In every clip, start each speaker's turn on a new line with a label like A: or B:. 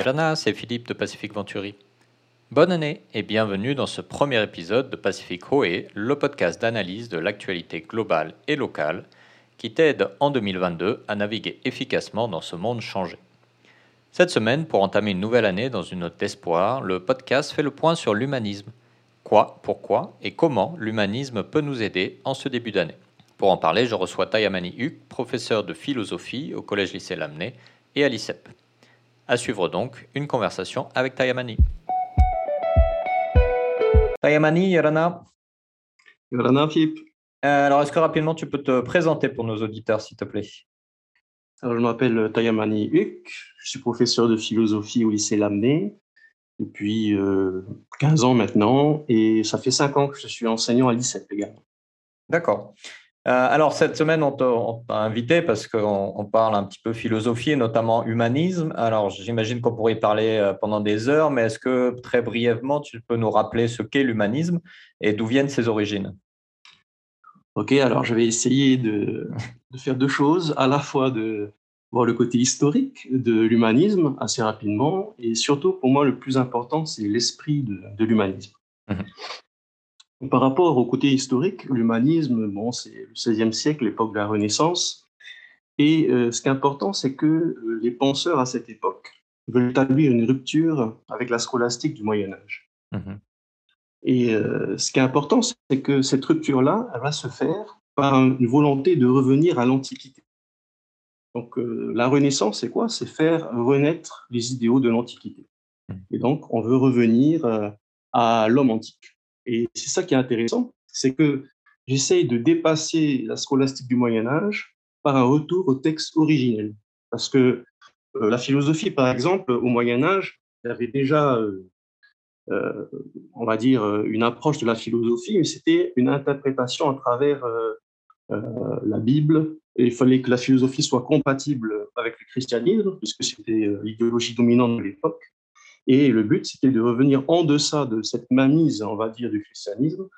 A: Irana, c'est Philippe de Pacific Venturi. Bonne année et bienvenue dans ce premier épisode de Pacific Hoé, le podcast d'analyse de l'actualité globale et locale qui t'aide en 2022 à naviguer efficacement dans ce monde changé. Cette semaine, pour entamer une nouvelle année dans une note d'espoir, le podcast fait le point sur l'humanisme. Quoi, pourquoi et comment l'humanisme peut nous aider en ce début d'année? Pour en parler, je reçois Tayamani Huck, professeur de philosophie au Collège Lycée Lamennais et à l'ICEP. À suivre donc une conversation avec Tayamani. Tayamani, Yorana.
B: Yorana, Philippe.
A: Euh, alors, est-ce que rapidement tu peux te présenter pour nos auditeurs, s'il te plaît?
B: Alors, je m'appelle Tayamani Huck, je suis professeur de philosophie au lycée Lamennais depuis 15 euh, ans maintenant et ça fait 5 ans que je suis enseignant à l'ICEP également.
A: D'accord. Euh, alors, cette semaine, on t'a invité parce qu'on parle un petit peu philosophie et notamment humanisme. Alors, j'imagine qu'on pourrait y parler euh, pendant des heures, mais est-ce que très brièvement, tu peux nous rappeler ce qu'est l'humanisme et d'où viennent ses origines?
B: Ok, alors je vais essayer de, faire deux choses, à la fois de voir le côté historique de l'humanisme assez rapidement, et surtout pour moi le plus important, c'est l'esprit de, l'humanisme. Mhm. Par rapport au côté historique, l'humanisme, bon, c'est le XVIe siècle, l'époque de la Renaissance, et euh, ce qui est important, c'est que euh, les penseurs à cette époque veulent établir une rupture avec la scolastique du Moyen Âge. Mhm. Et euh, ce qui est important, c'est que cette rupture-là, elle va se faire par une volonté de revenir à l'Antiquité. Donc euh, la Renaissance, c'est quoi? C'est faire renaître les idéaux de l'Antiquité. Mmh. Et donc, on veut revenir à l'homme antique. Et c'est ça qui est intéressant, c'est que j'essaye de dépasser la scolastique du Moyen Âge par un retour au texte originel. Parce que la philosophie, par exemple, au Moyen Âge, il y avait déjà euh, on va dire, euh, une approche de la philosophie, mais c'était une interprétation à travers euh, la Bible. Il fallait que la philosophie soit compatible avec le christianisme, puisque c'était l'idéologie dominante de l'époque. Et le but, c'était de revenir en deçà de cette mainmise, on va dire, du christianisme.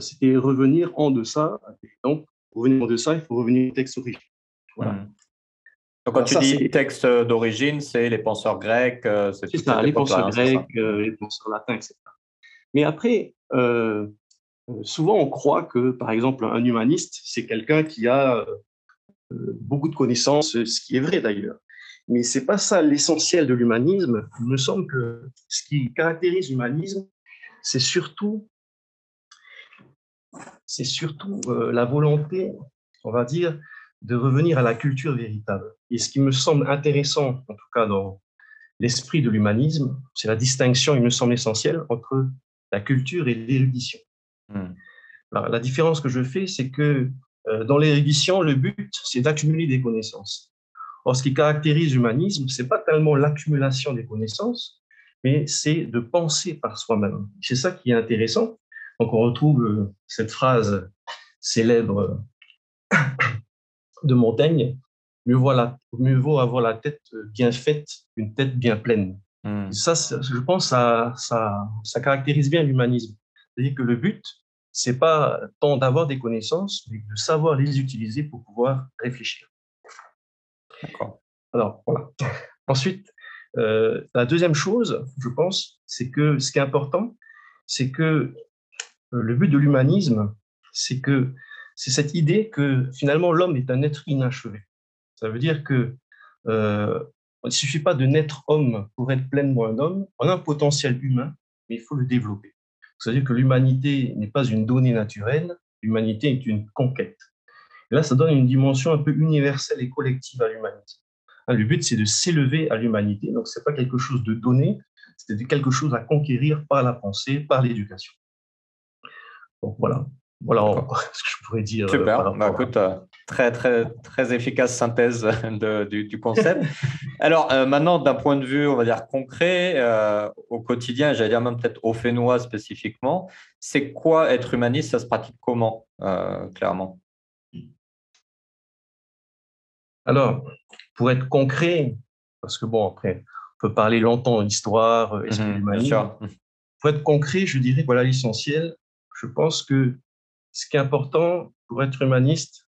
B: c'était revenir en deçà. Donc, pour revenir en deçà, il faut revenir au texte originel. Voilà. Mmh.
A: Donc, quand tu dis texte d'origine, c'est les penseurs grecs,
B: euh, c'est ça, les penseurs grecs, euh, les penseurs latins, etc. Mais après, euh, souvent on croit que, par exemple, un humaniste, c'est quelqu'un qui a beaucoup de connaissances, ce qui est vrai d'ailleurs. Mais c'est pas ça l'essentiel de l'humanisme. Il me semble que ce qui caractérise l'humanisme, c'est surtout, c'est surtout la volonté, on va dire, de revenir à la culture véritable. Et ce qui me semble intéressant, en tout cas dans l'esprit de l'humanisme, c'est la distinction, il me semble essentielle, entre la culture et l'érudition. Hmm. La différence que je fais, c'est que euh, dans l'érudition, le but, c'est d'accumuler des connaissances. Or, ce qui caractérise l'humanisme, c'est pas tellement l'accumulation des connaissances, mais c'est de penser par soi-même. C'est ça qui est intéressant. Donc, on retrouve euh, cette phrase célèbre de Montaigne, mieux vaut, mieux vaut avoir la tête bien faite qu'une tête bien pleine. Hmm. Ça, je pense, ça, ça, ça caractérise bien l'humanisme. C'est-à-dire que le but, c'est pas tant d'avoir des connaissances, mais de savoir les utiliser pour pouvoir réfléchir. Alors, voilà. Ensuite, euh, la deuxième chose, je pense, c'est que ce qui est important, c'est que euh, le but de l'humanisme, c'est que c'est cette idée que finalement l'homme est un être inachevé. Ça veut dire que euh, il ne suffit pas de naître homme pour être pleinement un homme. On a un potentiel humain, mais il faut le développer. C'est-à-dire que l'humanité n'est pas une donnée naturelle, l'humanité est une conquête. Et là, ça donne une dimension un peu universelle et collective à l'humanité. Hein, le but, c'est de s'élever à l'humanité. Donc, ce n'est pas quelque chose de donné, c'est quelque chose à conquérir par la pensée, par l'éducation. Donc, voilà. Voilà ce que je pourrais dire.
A: Euh, Super. Bah, écoute, euh, très, très, très efficace synthèse du, concept. Alors, euh, maintenant, d'un point de vue, on va dire concret, au quotidien, j'allais dire même peut-être au Fénois spécifiquement, c'est quoi être humaniste? Ça se pratique comment, clairement?
B: Alors, pour être concret, parce que bon, après, on peut parler longtemps d'histoire, esprit mmh humaniste. Pour être concret, je dirais, voilà l'essentiel. Je pense que ce qui est important pour être humaniste,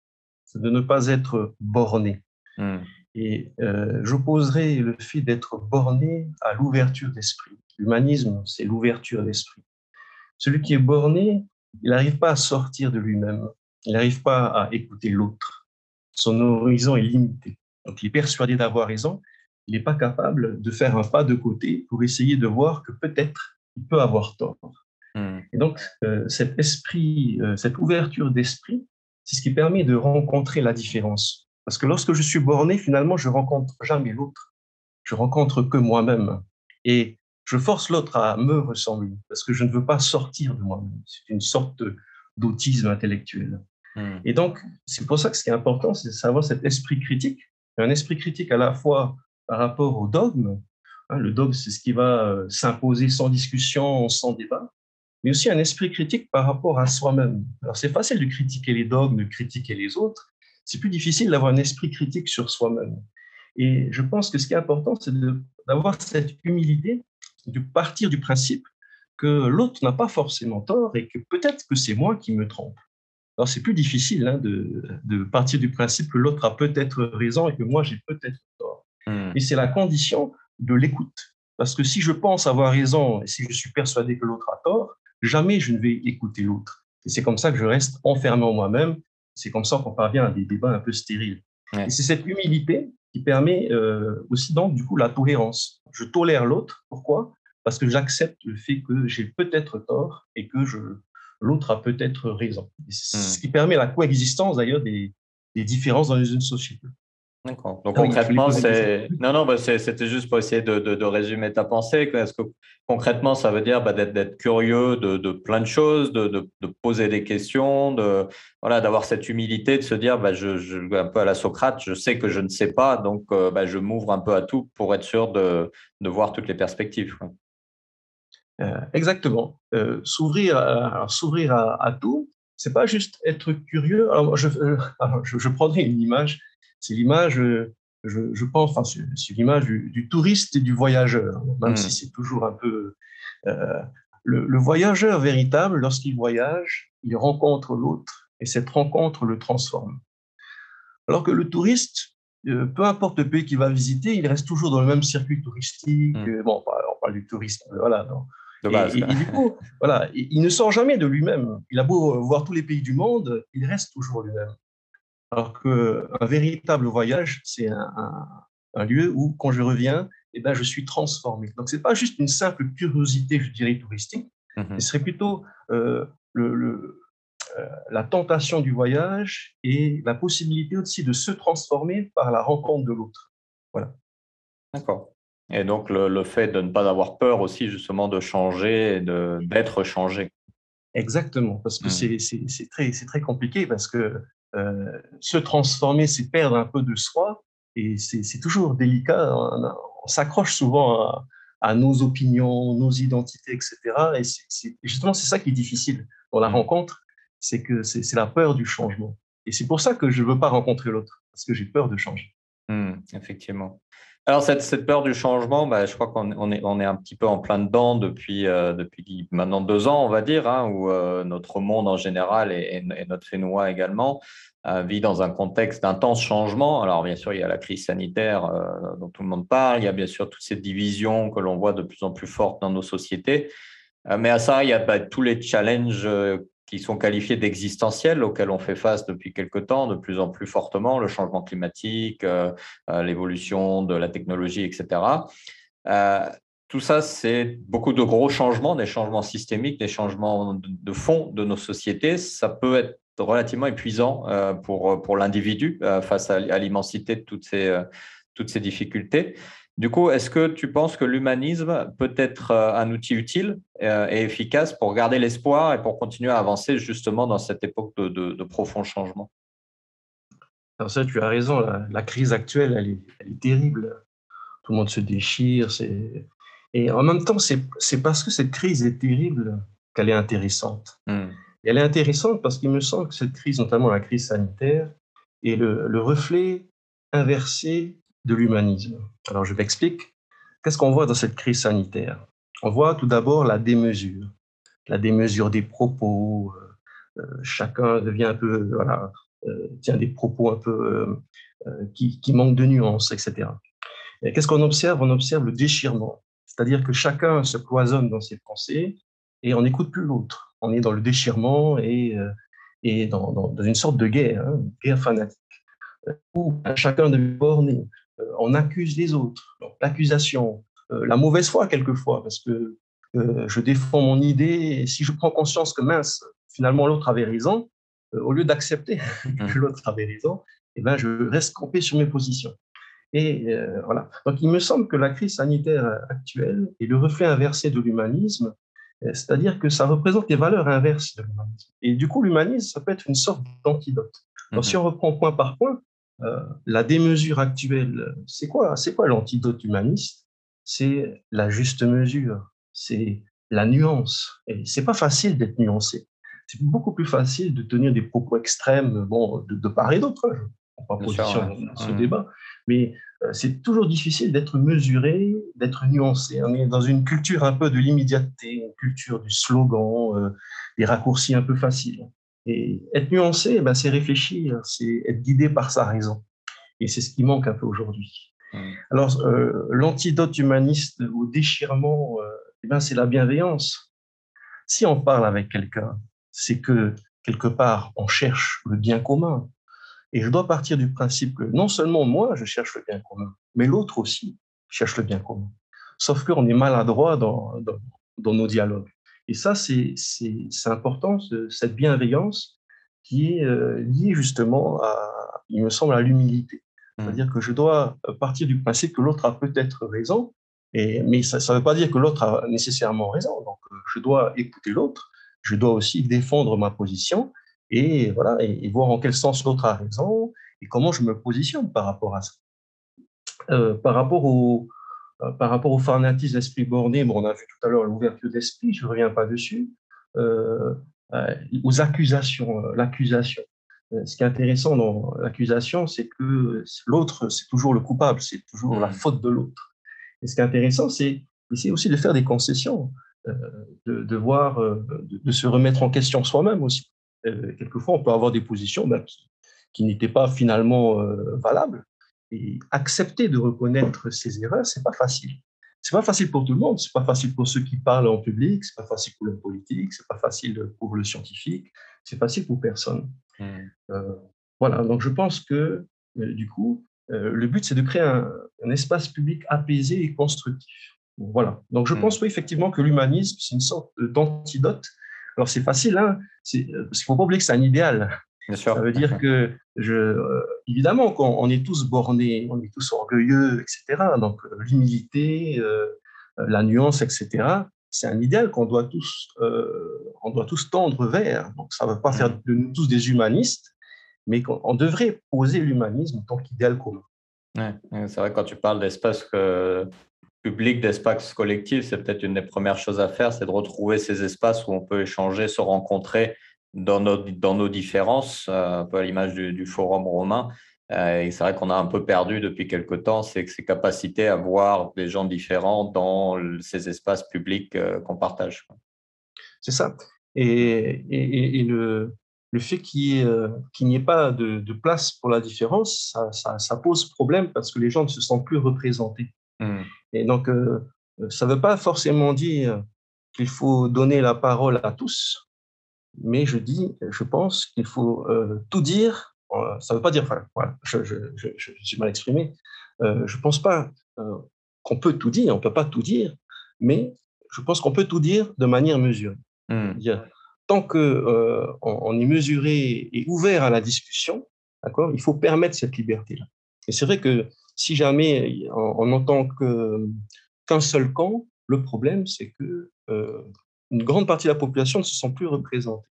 B: c'est de ne pas être borné. Hmm. Et euh, j'opposerai le fait d'être borné à l'ouverture d'esprit. L'humanisme, c'est l'ouverture d'esprit. Celui qui est borné, il n'arrive pas à sortir de lui-même. Il n'arrive pas à écouter l'autre. Son horizon est limité. Donc, il est persuadé d'avoir raison. Il n'est pas capable de faire un pas de côté pour essayer de voir que peut-être il peut avoir tort. Hmm. Et donc, euh, cet esprit, euh, cette ouverture d'esprit, c'est ce qui permet de rencontrer la différence. Parce que lorsque je suis borné, finalement, je rencontre jamais l'autre. Je rencontre que moi-même. Et je force l'autre à me ressembler parce que je ne veux pas sortir de moi-même. C'est une sorte d'autisme intellectuel. Hmm. Et donc, c'est pour ça que ce qui est important, c'est de savoir cet esprit critique. Un esprit critique à la fois par rapport au dogme. Hein, le dogme, c'est ce qui va euh, s'imposer sans discussion, sans débat mais aussi un esprit critique par rapport à soi-même. Alors c'est facile de critiquer les dogmes, de critiquer les autres, c'est plus difficile d'avoir un esprit critique sur soi-même. Et je pense que ce qui est important, c'est d'avoir cette humilité, de partir du principe que l'autre n'a pas forcément tort et que peut-être que c'est moi qui me trompe. Alors c'est plus difficile hein, de, de, partir du principe que l'autre a peut-être raison et que moi j'ai peut-être tort. Hmm. Et c'est la condition de l'écoute. Parce que si je pense avoir raison et si je suis persuadé que l'autre a tort, jamais je ne vais écouter l'autre. Et c'est comme ça que je reste enfermé en moi-même. C'est comme ça qu'on parvient à des débats un peu stériles. Et c'est cette humilité qui permet euh, aussi donc du coup la tolérance. Je tolère l'autre. Pourquoi? Parce que j'accepte le fait que j'ai peut-être tort et que je, l'autre a peut-être raison. C'est ce hmm. qui permet la coexistence d'ailleurs des, des différences dans une société.
A: D'accord. Donc concrètement, c'est non non, bah, c'était juste pour essayer de, de, résumer ta pensée. Est-ce que concrètement, ça veut dire bah, d'être curieux de, de, plein de choses, de, poser des questions, de voilà, d'avoir cette humilité, de se dire, bah, je, je, un peu à la Socrate, je sais que je ne sais pas, donc euh, bah, je m'ouvre un peu à tout pour être sûr de, de voir toutes les perspectives.
B: Euh, exactement. Euh, s'ouvrir, à, s'ouvrir à, à, tout, c'est pas juste être curieux. Alors, je, je, je prendrai une image c'est l'image, euh, je, pense, enfin, c'est l'image du, touriste et du voyageur, même si hmm. c'est toujours un peu. Euh, le, voyageur véritable, lorsqu'il voyage, il rencontre l'autre et cette rencontre le transforme. Alors que le touriste, euh, peu importe le pays qu'il va visiter, il reste toujours dans le même circuit touristique. Hmm. Bon, on parle du tourisme, voilà. Et, du coup, voilà, il ne sort jamais de lui-même. Il a beau voir tous les pays du monde, il reste toujours lui-même. Alors qu'un véritable voyage, c'est un, lieu où, quand je reviens, eh ben, je suis transformé. Donc, ce n'est pas juste une simple curiosité, je dirais, touristique, mmh ce serait plutôt euh, le, euh, la tentation du voyage et la possibilité aussi de se transformer par la rencontre de l'autre. Voilà.
A: D'accord. Et donc, le, fait de ne pas avoir peur aussi, justement, de changer et d'être changé.
B: Exactement, parce que mmh. c'est très, très compliqué, parce que euh, se transformer, c'est perdre un peu de soi. Et c'est toujours délicat. On, s'accroche souvent à, nos opinions, nos identités, etc. Et, justement, c'est ça qui est difficile dans la mmh. rencontre, c'est que c'est la peur du changement. Et c'est pour ça que je ne veux pas rencontrer l'autre, parce que j'ai peur de changer.
A: Mmh, effectivement. Alors, cette, peur du changement, bah, je crois qu'on on est, un petit peu en plein dedans depuis, euh, maintenant deux ans, on va dire, hein, où euh, notre monde en général et, et, notre Fénois également euh, vit dans un contexte d'intense changement. Alors, bien sûr, il y a la crise sanitaire dont tout le monde parle, il y a bien sûr toutes ces divisions que l'on voit de plus en plus fortes dans nos sociétés. mais à ça, il y a bah, tous les challenges qui sont qualifiés d'existentiels, auxquels on fait face depuis quelque temps, de plus en plus fortement, le changement climatique, euh, euh, l'évolution de la technologie, etc. Euh, tout ça, c'est beaucoup de gros changements, des changements systémiques, des changements de fond de nos sociétés. Ça peut être relativement épuisant pour, pour l'individu face à, l'immensité de toutes ces, toutes ces difficultés. Du coup, est-ce que tu penses que l'humanisme peut être euh, un outil utile euh, et efficace pour garder l'espoir et pour continuer à avancer justement dans cette époque de, de, profond changement?
B: Alors ça, tu as raison, la, crise actuelle, elle est, terrible. Tout le monde se déchire. Et en même temps, c'est parce que cette crise est terrible qu'elle est intéressante. Hmm. elle est intéressante parce qu'il me semble que cette crise, notamment la crise sanitaire, est le, le reflet inversé de l'humanisme. Alors je m'explique. Qu'est-ce qu'on voit dans cette crise sanitaire? On voit tout d'abord la démesure, la démesure des propos. Euh, euh, chacun devient un peu, voilà, tient des propos un peu qui, qui, manquent de nuances, etc. Qu'est-ce qu'on observe? On observe le déchirement, c'est-à-dire que chacun se cloisonne dans ses pensées et on n'écoute plus l'autre. On est dans le déchirement et, et dans, dans, une sorte de guerre, hein, guerre fanatique, où chacun de borné, on accuse les autres. L'accusation, la mauvaise foi quelquefois, parce que je défends mon idée, et si je prends conscience que mince, finalement l'autre avait raison, euh, au lieu d'accepter que mmh. l'autre avait raison, eh ben, je reste campé sur mes positions. Et euh, voilà. Donc il me semble que la crise sanitaire actuelle est le reflet inversé de l'humanisme, euh, c'est-à-dire que ça représente les valeurs inverses de l'humanisme. Et du coup, l'humanisme, ça peut être une sorte d'antidote. Donc si mmh. on reprend point par point, la démesure actuelle, c'est quoi C'est quoi l'antidote humaniste? C'est la juste mesure c'est la nuance. Et c'est pas facile d'être nuancé. C'est beaucoup plus facile de tenir des propos extrêmes, bon, de, part et d'autre. Je pas position dans ce mmh. débat, mais euh, c'est toujours difficile d'être mesuré, d'être nuancé. On est dans une culture un peu de l'immédiateté, une culture du slogan, euh, des raccourcis un peu faciles. Et être nuancé, eh ben, c'est réfléchir, c'est être guidé par sa raison. Et c'est ce qui manque un peu aujourd'hui. Mmh. Alors, euh, l'antidote humaniste au déchirement eh ben, c'est la bienveillance. Si on parle avec quelqu'un, c'est que quelque part, on cherche le bien commun. Et je dois partir du principe que non seulement moi, je cherche le bien commun, mais l'autre aussi cherche le bien commun. Sauf qu'on est maladroit dans, dans, nos dialogues. Et ça, c'est important, cette bienveillance qui est euh, liée justement à, il me semble, à l'humilité. Mmh. C'est-à-dire que je dois partir du principe que l'autre a peut-être raison, mais ça ne veut pas dire que l'autre a nécessairement raison. Donc, euh, je dois écouter l'autre, je dois aussi défendre ma position et, voilà, et, voir en quel sens l'autre a raison et comment je me positionne par rapport à ça. Euh, par, rapport au, euh, par rapport au fanatisme d'esprit borné, bon, on a vu tout à l'heure l'ouverture d'esprit, je ne reviens pas dessus, aux accusations, l'accusation. Ce qui est intéressant dans l'accusation, c'est que l'autre, c'est toujours le coupable, c'est toujours la mmh. faute de l'autre. Et ce qui est intéressant, c'est essayer aussi de faire des concessions, euh, de, voir, euh, de, se remettre en question soi-même aussi. Euh, quelquefois, on peut avoir des positions ben, qui, n'étaient pas finalement valables. Et accepter de reconnaître ses erreurs, c'est pas facile. C'est pas facile pour tout le monde. C'est pas facile pour ceux qui parlent en public. C'est pas facile pour le politique. C'est pas facile pour le scientifique. C'est facile pour personne. Mmh. voilà. Donc, je pense que du coup, euh, le but, c'est de créer un, espace public apaisé et constructif. Voilà. Donc, je mmh. pense oui, effectivement que l'humanisme, c'est une sorte d'antidote. Alors, c'est facile, hein parce qu'il ne faut pas oublier que c'est un idéal. Ça veut dire que, je, euh, évidemment, on, est tous bornés, on est tous orgueilleux, etc. Donc, euh, l'humilité, la nuance, etc. C'est un idéal qu'on doit tous, on doit tous tendre vers. Donc, ça ne veut pas faire mmh. de nous tous des humanistes, mais on devrait poser l'humanisme en tant qu'idéal commun.
A: c'est vrai, quand tu parles d'espace public, d'espace collectif, c'est peut-être une des premières choses à faire, c'est de retrouver ces espaces où on peut échanger, se rencontrer dans nos, dans nos différences, euh, un peu à l'image du, forum romain. Euh, et c'est vrai qu'on a un peu perdu depuis quelque temps c'est ces capacités à voir des gens différents dans ces espaces publics euh, qu'on partage.
B: C'est ça. Et, et, et, le, le fait qu'il n'y ait pas de, place pour la différence, ça, pose problème parce que les gens ne se sentent plus représentés. Mmh. Et donc, ça ne veut pas forcément dire qu'il faut donner la parole à tous, mais je dis, je pense qu'il faut euh, tout dire. Ça ne veut pas dire, enfin, je, je, suis mal exprimé. je ne pense pas qu'on peut tout dire, on ne peut pas tout dire, mais je pense qu'on peut tout dire de manière mesurée. Mmh tant qu'on euh, on est mesuré et ouvert à la discussion, d'accord, il faut permettre cette liberté-là. Et c'est vrai que si jamais on n'entend qu'un seul camp, le problème, c'est que euh, une grande partie de la population ne se sent plus représentée.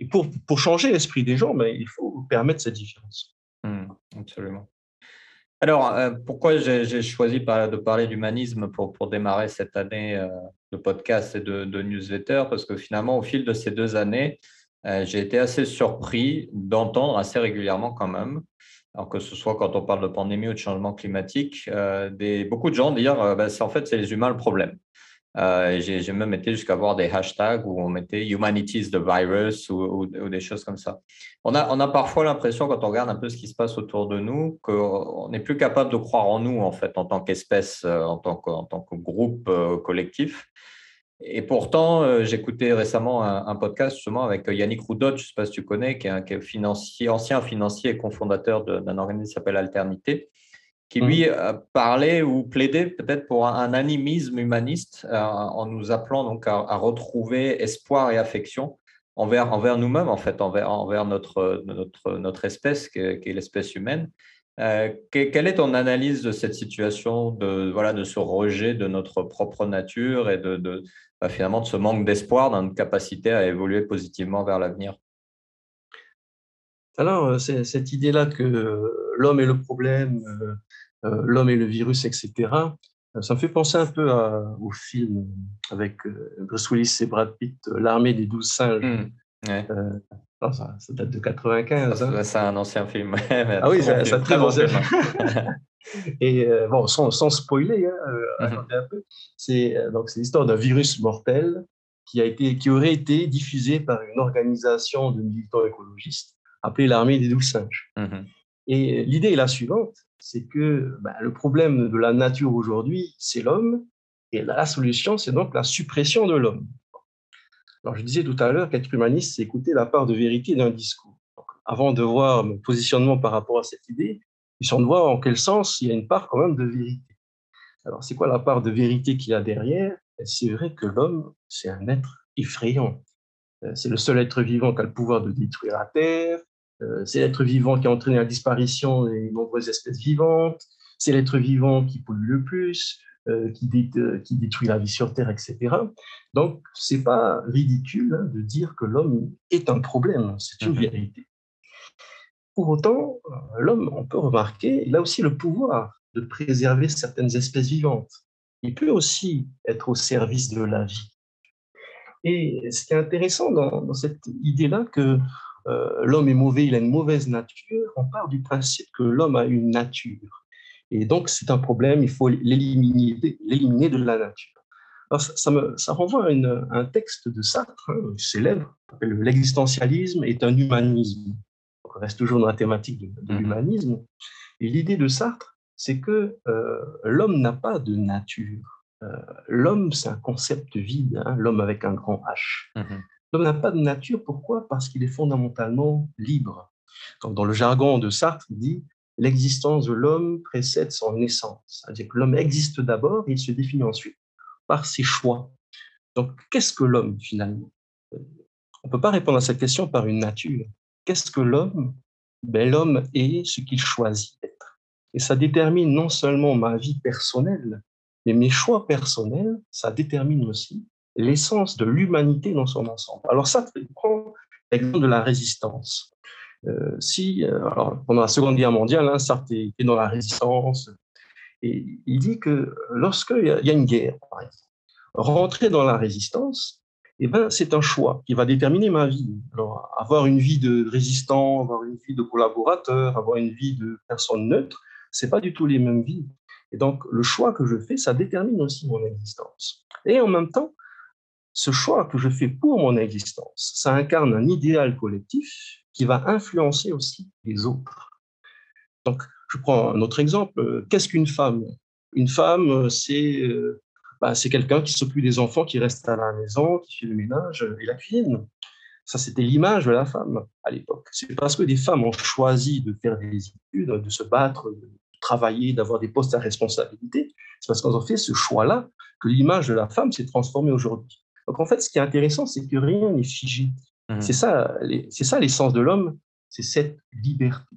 B: Et pour, pour changer l'esprit des gens, ben, il faut permettre cette différence.
A: Mmh, absolument. Alors, euh, pourquoi j'ai choisi de parler d'humanisme pour, pour démarrer cette année euh, de podcast et de, newsletter? Parce que finalement, au fil de ces deux années, euh, j'ai été assez surpris d'entendre assez régulièrement quand même, alors que ce soit quand on parle de pandémie ou de changement climatique, des, beaucoup de gens dire bah, en fait, c'est les humains le problème. Euh, j'ai même été jusqu'à voir des hashtags où on mettait Humanity is the virus ou, des choses comme ça. On a, parfois l'impression, quand on regarde un peu ce qui se passe autour de nous, qu'on n'est plus capable de croire en nous, en fait, en tant qu'espèce, euh, en, tant que, tant que groupe euh, collectif. Et pourtant, j'écoutais récemment un, podcast justement avec Yannick Roudot, je ne sais pas si tu connais, qui est, un, ancien financier et cofondateur d'un organisme qui s'appelle Alternité qui lui mmh. parlait ou plaidait peut-être pour un, animisme humaniste euh, en nous appelant donc à, retrouver espoir et affection envers, envers nous-mêmes, en fait, envers, envers notre, notre, notre espèce qui est, l'espèce humaine. Euh, quelle est ton analyse de cette situation, de, voilà, de ce rejet de notre propre nature et de, de bah, finalement de ce manque d'espoir dans notre capacité à évoluer positivement vers l'avenir?
B: Alors, euh, cette idée-là que l'homme est le problème, euh, l'homme et le virus, etc., ça me fait penser un peu au film avec euh, Bruce Willis et Brad Pitt, L'armée des douze singes. Mmh, ça, date de 95. Hein.
A: C'est un ancien film.
B: ah oui, c'est un très bon film. et bon, sans, spoiler, hein, mmh un peu, c'est donc c'est l'histoire d'un virus mortel qui a été, qui aurait été diffusé par une organisation de militants écologistes appelé l'armée des douze singes. Mmh Et l'idée est la suivante, c'est que bah, le problème de la nature aujourd'hui, c'est l'homme, et la solution, c'est donc la suppression de l'homme. Alors, je disais tout à l'heure qu'être humaniste, c'est écouter la part de vérité d'un discours. avant de voir mon positionnement par rapport à cette idée, il de voir en quel sens il y a une part quand même de vérité. Alors, c'est quoi la part de vérité qu'il y a derrière? C'est vrai que l'homme, c'est un être effrayant. Euh, c'est le seul être vivant qui a le pouvoir de détruire la Terre, euh, c'est l'être vivant qui a entraîné la disparition des nombreuses espèces vivantes, c'est l'être vivant qui pollue le plus, euh, qui, détruit la vie sur Terre, etc. Donc, ce n'est pas ridicule hein, de dire que l'homme est un problème, c'est une mhm. vérité. Pour autant, l'homme, on peut remarquer, il a aussi le pouvoir de préserver certaines espèces vivantes. Il peut aussi être au service de la vie. Et ce qui est intéressant dans, dans cette idée-là, que euh, l'homme est mauvais, il a une mauvaise nature, on part du principe que l'homme a une nature. Et donc, c'est un problème, il faut l'éliminer de la nature. Alors, ça, me, ça renvoie à, un texte de Sartre, hein, célèbre, L'existentialisme est un humanisme. on reste toujours dans la thématique de, mhm. l'humanisme. Et l'idée de Sartre, c'est que euh, l'homme n'a pas de nature. Euh, l'homme, c'est un concept vide, hein, l'homme avec un grand H. Mhm. L'homme n'a pas de nature, pourquoi? Parce qu'il est fondamentalement libre. dans le jargon de Sartre, il dit l'existence de l'homme précède son naissance. C'est-à-dire que l'homme existe d'abord et il se définit ensuite par ses choix. Donc, qu'est-ce que l'homme finalement? On ne peut pas répondre à cette question par une nature. Qu'est-ce que l'homme? Ben, L'homme est ce qu'il choisit d'être. Et ça détermine non seulement ma vie personnelle, mais mes choix personnels, ça détermine aussi l'essence de l'humanité dans son ensemble. Alors ça, prend l'exemple de la résistance. Euh, si, euh, pendant la Seconde Guerre mondiale, hein, Sartre était dans la résistance, et il dit que lorsqu'il y, a une guerre, par exemple, rentrer dans la résistance, eh ben, c'est un choix qui va déterminer ma vie. Alors, avoir une vie de résistant, avoir une vie de collaborateur, avoir une vie de personne neutre, c'est pas du tout les mêmes vies. Et donc, le choix que je fais, ça détermine aussi mon existence. Et en même temps, ce choix que je fais pour mon existence, ça incarne un idéal collectif qui va influencer aussi les autres. Donc, je prends un autre exemple. Qu'est-ce qu'une femme? Une femme, c'est euh, bah, c'est quelqu'un qui s'occupe des enfants, qui reste à la maison, qui fait le ménage et la cuisine. Ça, c'était l'image de la femme à l'époque. C'est parce que des femmes ont choisi de faire des études, de se battre, travailler, d'avoir des postes à responsabilité. C'est parce qu'elles ont fait ce choix-là que l'image de la femme s'est transformée aujourd'hui. Donc en fait, ce qui est intéressant, c'est que rien n'est figé. Mmh. C'est ça, c'est ça l'essence de l'homme, c'est cette liberté.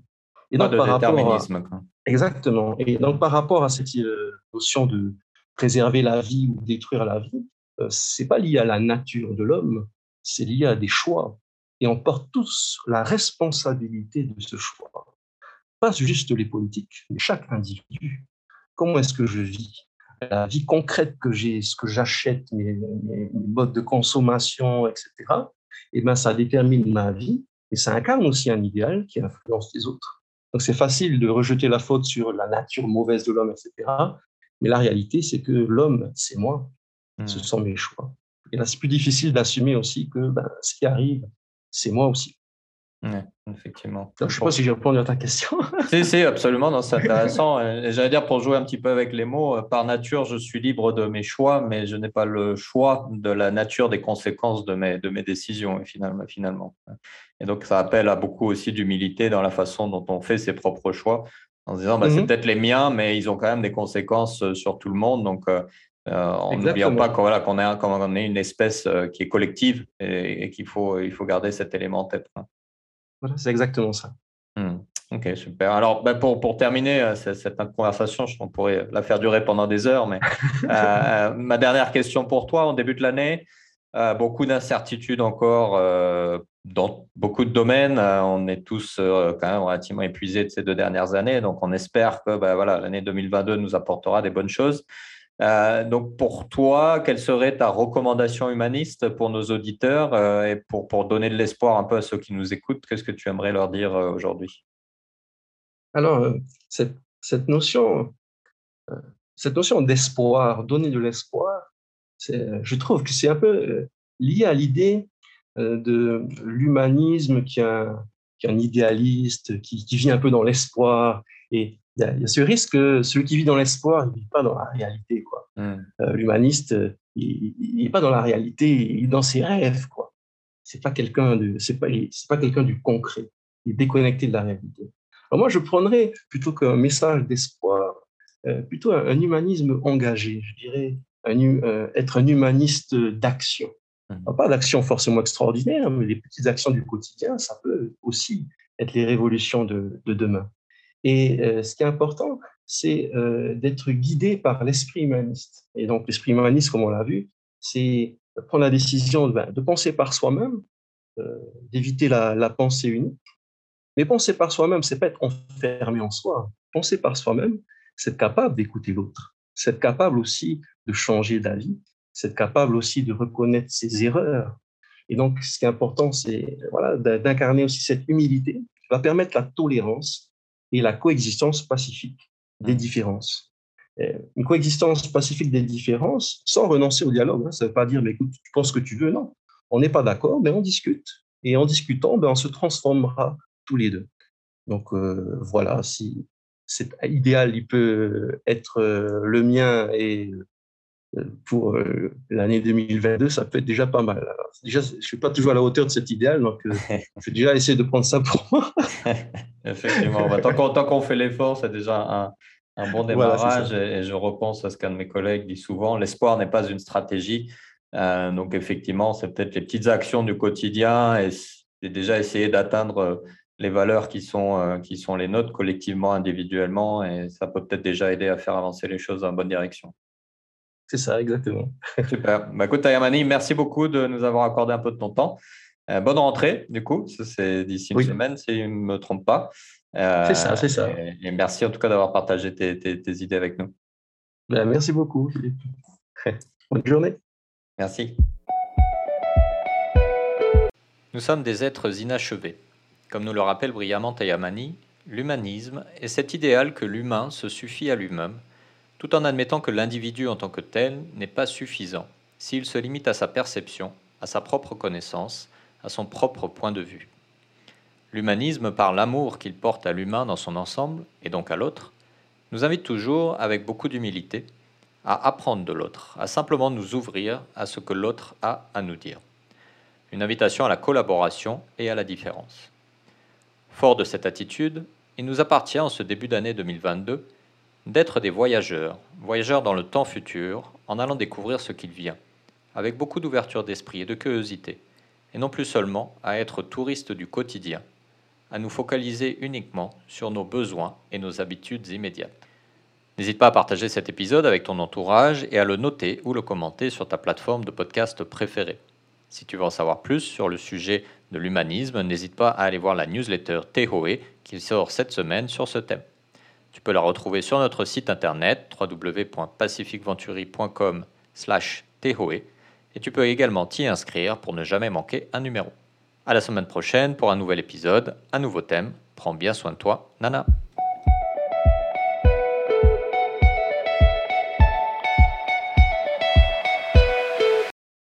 A: Et donc, par déterminisme.
B: Exactement. Et donc par rapport à cette euh, notion de préserver la vie ou détruire la vie, ce euh, c'est pas lié à la nature de l'homme, c'est lié à des choix. Et on porte tous la responsabilité de ce choix. Pas juste les politiques, mais chaque individu. Comment est-ce que je vis la vie concrète que j'ai, ce que j'achète, mes, modes de consommation, etc., et eh ben, ça détermine ma vie et ça incarne aussi un idéal qui influence les autres. Donc c'est facile de rejeter la faute sur la nature mauvaise de l'homme, etc. Mais la réalité, c'est que l'homme, c'est moi. Ce hmm. sont mes choix. Et là, c'est plus difficile d'assumer aussi que ben, ce qui arrive, c'est moi aussi.
A: Oui, effectivement.
B: je ne sais pas si j'ai répondu à ta question.
A: si, si, absolument. C'est intéressant. J'allais dire, pour jouer un petit peu avec les mots, euh, par nature, je suis libre de mes choix, mais je n'ai pas le choix de la nature des conséquences de mes, de mes décisions, finalement, finalement. Et donc, ça appelle à beaucoup aussi d'humilité dans la façon dont on fait ses propres choix, en se disant, bah, c'est mhm. peut-être les miens, mais ils ont quand même des conséquences euh, sur tout le monde. Donc, euh, en n'oubliant pas qu'on voilà, qu'on est, on est une espèce qui est collective et, qu'il faut, il faut garder cet élément en tête.
B: Voilà, c'est exactement ça.
A: Hmm. Ok, super. Alors, ben, pour, pour terminer euh, cette, conversation, je, on pourrait la faire durer pendant des heures, mais euh, euh, ma dernière question pour toi, en début de l'année, beaucoup d'incertitudes encore dans beaucoup de domaines. on est tous quand même relativement épuisés de ces deux dernières années, donc on espère que ben, voilà, l'année 2022 nous apportera des bonnes choses. Euh, donc pour toi, quelle serait ta recommandation humaniste pour nos auditeurs euh, et pour, pour donner de l'espoir un peu à ceux qui nous écoutent Qu'est-ce que tu aimerais leur dire euh, aujourd'hui?
B: Alors, cette, cette, notion, cette notion d'espoir, donner de l'espoir, je trouve que c'est un peu lié à l'idée de l'humanisme qui, qui, est un idéaliste, qui, qui vit un peu dans l'espoir. Et il y, a, ce risque que celui qui vit dans l'espoir, il ne vit pas dans la réalité. Quoi. Hmm. Euh, l'humaniste, il n'est pas dans la réalité, il est dans ses rêves. Quoi. C'est pas quelqu'un de, c'est pas, c'est pas quelqu'un du concret. Il est déconnecté de la réalité. Alors moi, je prendrais plutôt qu'un message d'espoir, euh, plutôt un, humanisme engagé. Je dirais un, euh, être un humaniste d'action. Hmm. Pas d'action forcément extraordinaire, mais les petites actions du quotidien, ça peut aussi être les révolutions de, de demain. Et euh, ce qui est important, c'est euh, d'être guidé par l'esprit humaniste. Et donc, l'esprit humaniste, comme on l'a vu, c'est prendre la décision de, ben, penser par soi-même, euh, d'éviter la, pensée unique. Mais penser par soi-même, c'est pas être enfermé en soi. Penser par soi-même, c'est être capable d'écouter l'autre. C'est être capable aussi de changer d'avis. C'est être capable aussi de reconnaître ses erreurs. Et donc, ce qui est important, c'est voilà, d'incarner aussi cette humilité qui va permettre la tolérance et la coexistence pacifique des mmh. différences. Une coexistence pacifique des différences sans renoncer au dialogue. Hein. Ça ne veut pas dire, mais écoute, tu penses ce que tu veux. Non, on n'est pas d'accord, mais on discute. Et en discutant, ben, on se transformera tous les deux. Donc euh, voilà, si cet idéal, il peut être euh, le mien et euh, pour l'année 2022, ça peut être déjà pas mal. déjà, je ne suis pas toujours à la hauteur de cet idéal, donc je vais déjà essayer de prendre ça pour moi.
A: Effectivement, bah, tant qu'on fait l'effort, c'est déjà un, bon démarrage. et, je repense à ce qu'un de mes collègues dit souvent, l'espoir n'est pas une stratégie. Euh, donc effectivement, c'est peut-être les petites actions du quotidien et, déjà essayer d'atteindre euh, les valeurs qui sont, euh, qui sont les nôtres collectivement, individuellement, et ça peut peut-être déjà aider à faire avancer les choses dans la bonne direction.
B: C'est ça, exactement.
A: Super. Bah, écoute, Tayamani, merci beaucoup de nous avoir accordé un peu de ton temps. Euh, bonne rentrée, du coup, c'est d'ici une semaine, si je ne me trompe pas.
B: Euh, c'est ça, c'est ça.
A: Et, merci en tout cas d'avoir partagé tes, idées avec nous.
B: Ben, merci beaucoup, Bonne journée.
A: Merci. Nous sommes des êtres inachevés. Comme nous le rappelle brillamment Tayamani, l'humanisme est cet idéal que l'humain se suffit à lui-même, tout en admettant que l'individu en tant que tel n'est pas suffisant s'il se limite à sa perception, à sa propre connaissance, à son propre point de vue. L'humanisme, par l'amour qu'il porte à l'humain dans son ensemble, et donc à l'autre, nous invite toujours, avec beaucoup d'humilité, à apprendre de l'autre, à simplement nous ouvrir à ce que l'autre a à nous dire. Une invitation à la collaboration et à la différence. Fort de cette attitude, il nous appartient en ce début d'année 2022 d'être des voyageurs, voyageurs dans le temps futur, en allant découvrir ce qu'il vient, avec beaucoup d'ouverture d'esprit et de curiosité, et non plus seulement à être touristes du quotidien, à nous focaliser uniquement sur nos besoins et nos habitudes immédiates. N'hésite pas à partager cet épisode avec ton entourage et à le noter ou le commenter sur ta plateforme de podcast préférée. Si tu veux en savoir plus sur le sujet de l'humanisme, n'hésite pas à aller voir la newsletter Tehoe qui sort cette semaine sur ce thème. Tu peux la retrouver sur notre site internet www.pacificventuri.com/tehoe et tu peux également t'y inscrire pour ne jamais manquer un numéro. À la semaine prochaine pour un nouvel épisode, un nouveau thème. Prends bien soin de toi, Nana.